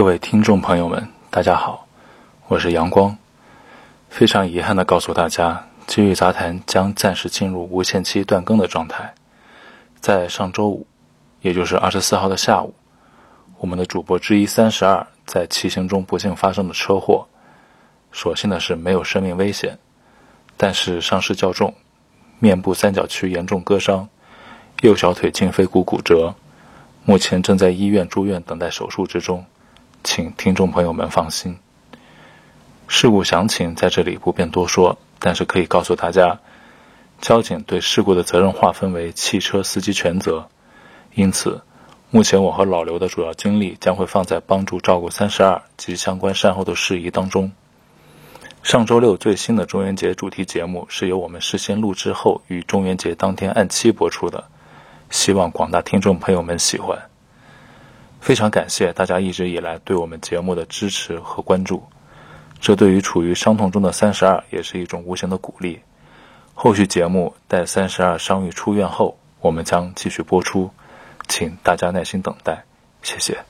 各位听众朋友们，大家好，我是阳光。非常遗憾的告诉大家，机遇杂谈将暂时进入无限期断更的状态。在上周五，也就是二十四号的下午，我们的主播之一三十二在骑行中不幸发生了车祸。所幸的是没有生命危险，但是伤势较重，面部三角区严重割伤，右小腿胫腓骨骨折，目前正在医院住院等待手术之中，请听众朋友们放心。事故详情在这里不便多说，但是可以告诉大家，交警对事故的责任划分为汽车司机全责，因此，目前我和老刘的主要精力将会放在帮助照顾三十二及相关善后的事宜当中。上周六最新的中元节主题节目是由我们事先录制后于中元节当天按期播出的，希望广大听众朋友们喜欢。非常感谢大家一直以来对我们节目的支持和关注，这对于处于伤痛中的三十二也是一种无形的鼓励。后续节目待三十二伤愈出院后，我们将继续播出，请大家耐心等待，谢谢。